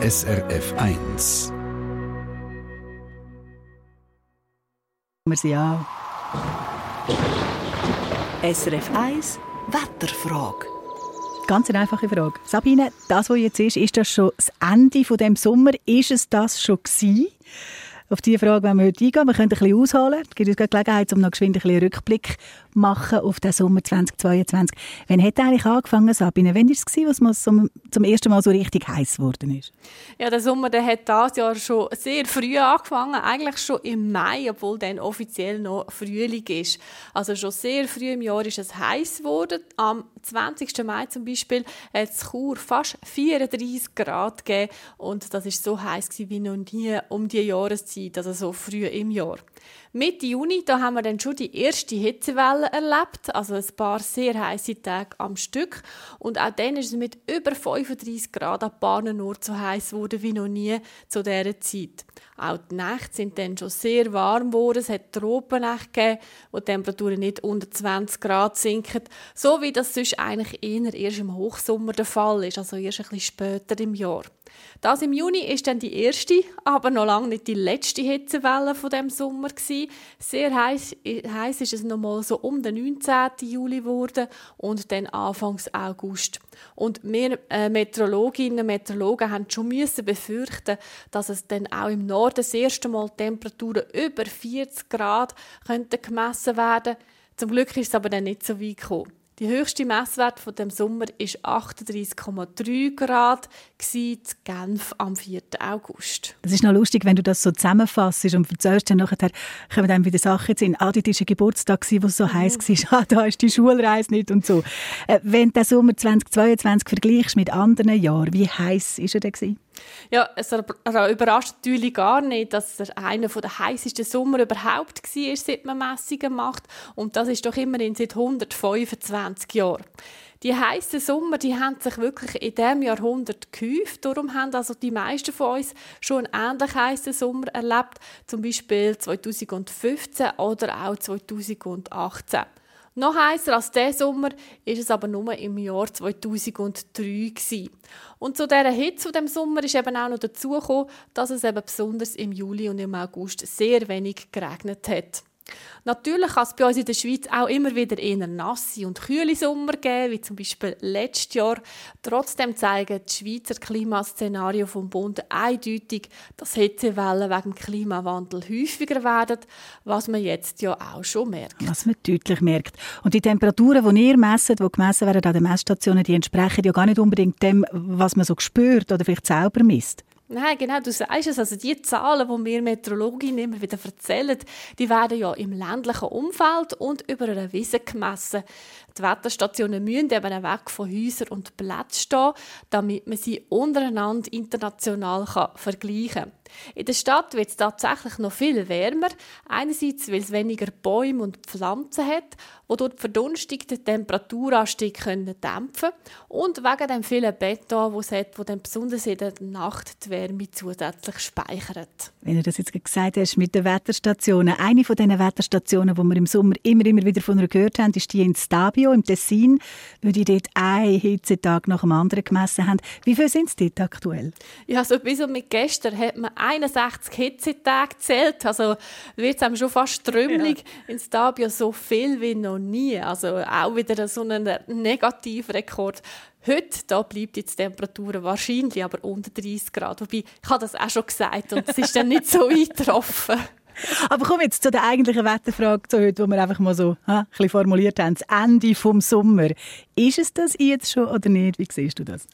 SRF 1. Wir sind an. SRF 1 Wetterfrage. Ganz eine einfache Frage. Sabine, das, was jetzt ist, ist das schon das Ende von dem Sommer? Ist es das schon gewesen? Auf diese Frage wollen wir heute eingehen. Wir können ein bisschen ausholen. Es gibt uns die Gelegenheit, um noch geschwind einen Rückblick machen auf den Sommer 2022. Wann hat eigentlich angefangen, Sabine? Wann war es, gewesen, was zum, zum ersten Mal so richtig heiß geworden ist? Ja, der Sommer der hat dieses Jahr schon sehr früh angefangen. Eigentlich schon im Mai, obwohl dann offiziell noch Frühling ist. Also schon sehr früh im Jahr ist es heiß geworden. Am 20. Mai zum Beispiel hat es Chur fast 34 Grad gegeben. Und das ist so heiß wie noch nie um die Jahreszeit Zeit, also so früh im Jahr. Mitte Juni, da haben wir dann schon die erste Hitzewelle erlebt, also ein paar sehr heiße Tage am Stück. Und auch dann ist es mit über 35 Grad an Bahnen nur so heiß geworden wie noch nie zu dieser Zeit. Auch die Nächte sind dann schon sehr warm geworden. Es hat Tropennächte gegeben, wo die Temperaturen nicht unter 20 Grad sinken, so wie das sonst eigentlich eher erst im Hochsommer der Fall ist, also erst ein bisschen später im Jahr. Das im Juni ist dann die erste, aber noch lange nicht die letzte Hitzewelle von dem Sommer gewesen. Sehr heiß, heiß ist es noch mal so um den 19. Juli geworden und dann Anfangs August. Und wir äh, Meteorologinnen und Meteorologen haben schon müssen befürchten, dass es dann auch im Norden das erste Mal Temperaturen über 40 Grad könnten gemessen werden. Zum Glück ist es aber dann nicht so weit gekommen. Die höchste Messwert von dem Sommer ist 38,3 Grad in Genf am 4. August. Es ist noch lustig, wenn du das so zusammenfasst und erzählst, dann nachher kommen dann wieder Sachen in Ah, das war ein Geburtstag, wo es so mhm. heiß war. Ah, da ist die Schulreise nicht und so. Äh, wenn du den Sommer 2022 vergleichst mit anderen Jahren, wie heiß war er denn? Ja, es überrascht natürlich gar nicht, dass er einer der heißesten Sommer überhaupt war, seit man Messungen macht. Und das ist doch immerhin seit 125 Jahren. Die heißen Sommer, die haben sich wirklich in diesem Jahrhundert gehäuft. Darum haben also die meisten von uns schon einen ähnlich heißen Sommer erlebt, zum Beispiel 2015 oder auch 2018. Noch heißer als dieser Sommer ist es aber nur im Jahr 2003 gewesen. Und zu dieser Hitze von dem Sommer ist eben auch noch dazu gekommen, dass es eben besonders im Juli und im August sehr wenig geregnet hat. Natürlich kann es bei uns in der Schweiz auch immer wieder eher nasse und kühle Sommer geben, wie zum Beispiel letztes Jahr. Trotzdem zeigen die Schweizer Klimaszenarien vom Bund eindeutig, dass Hitzewellen wegen Klimawandel häufiger werden, was man jetzt ja auch schon merkt. Was man deutlich merkt. Und die Temperaturen, die ihr messet, die gemessen werden an den Messstationen, die entsprechen ja gar nicht unbedingt dem, was man so spürt oder vielleicht selber misst. Nein, genau, du sagst es. Also die Zahlen, die wir Meteorologinnen immer wieder erzählen, die werden ja im ländlichen Umfeld und über einer Wiese gemessen. Die Wetterstationen müssen eben weg von Häusern und Plätzen stehen, damit man sie untereinander international vergleichen kann. In der Stadt wird es tatsächlich noch viel wärmer. Einerseits, weil es weniger Bäume und Pflanzen hat, die durch die Verdunstung den Temperaturanstieg dämpfen können. Und wegen dem vielen Beton, das es hat, das dann besonders in der Nacht die Wärme zusätzlich speichert. Wenn du das jetzt gesagt hast mit den Wetterstationen. Eine von diesen Wetterstationen, die wir im Sommer immer, immer wieder von gehört haben, ist die in Stabio im Tessin, weil die dort einen Hitzetag nach dem anderen gemessen haben. Wie viel sind es dort aktuell? Ja, so bis mit gestern hat man 61 Hitzetage gezählt. Also wird es einem schon fast strömlich ja. in Stabio so viel wie noch nie. Also auch wieder so ein Negativrekord. Heute da bleibt die Temperatur wahrscheinlich aber unter 30 Grad. Wobei, ich habe das auch schon gesagt und es ist dann nicht so eingetroffen. Aber kommen jetzt zu der eigentlichen Wetterfrage zu heute, die wir einfach mal so ha, ein bisschen formuliert haben. Das Ende vom Sommer. Ist es das jetzt schon oder nicht? Wie siehst du das?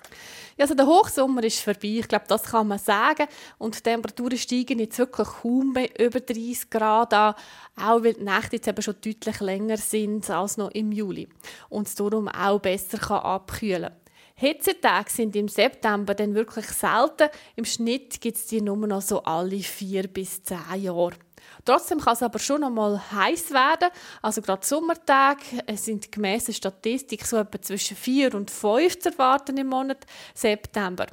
Ja, also der Hochsommer ist vorbei. Ich glaube, das kann man sagen. Und die Temperaturen steigen jetzt wirklich kaum mehr über 30 Grad an. Auch weil die Nächte jetzt eben schon deutlich länger sind als noch im Juli. Und es darum auch besser kann abkühlen kann. Hitzetage sind im September dann wirklich selten. Im Schnitt gibt es die nur noch so alle vier bis zehn Jahre. Trotzdem kann es aber schon noch mal heiß werden. Also gerade Sommertage sind gemäß der Statistik so etwa zwischen 4 und 5 zu erwarten im Monat September.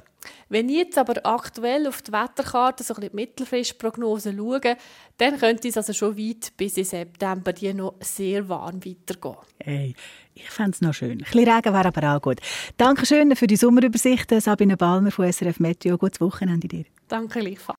Wenn ich jetzt aber aktuell auf die Wetterkarte so ein bisschen die Mittelfristprognose schaue, dann könnte es also schon weit bis in September die noch sehr warm weitergehen. Hey, ich fände es noch schön. Ein bisschen Regen wäre aber auch gut. Dankeschön für die Sommerübersicht, Sabine Balmer von SRF Meteo. Gutes Wochenende dir. Danke gleichfalls.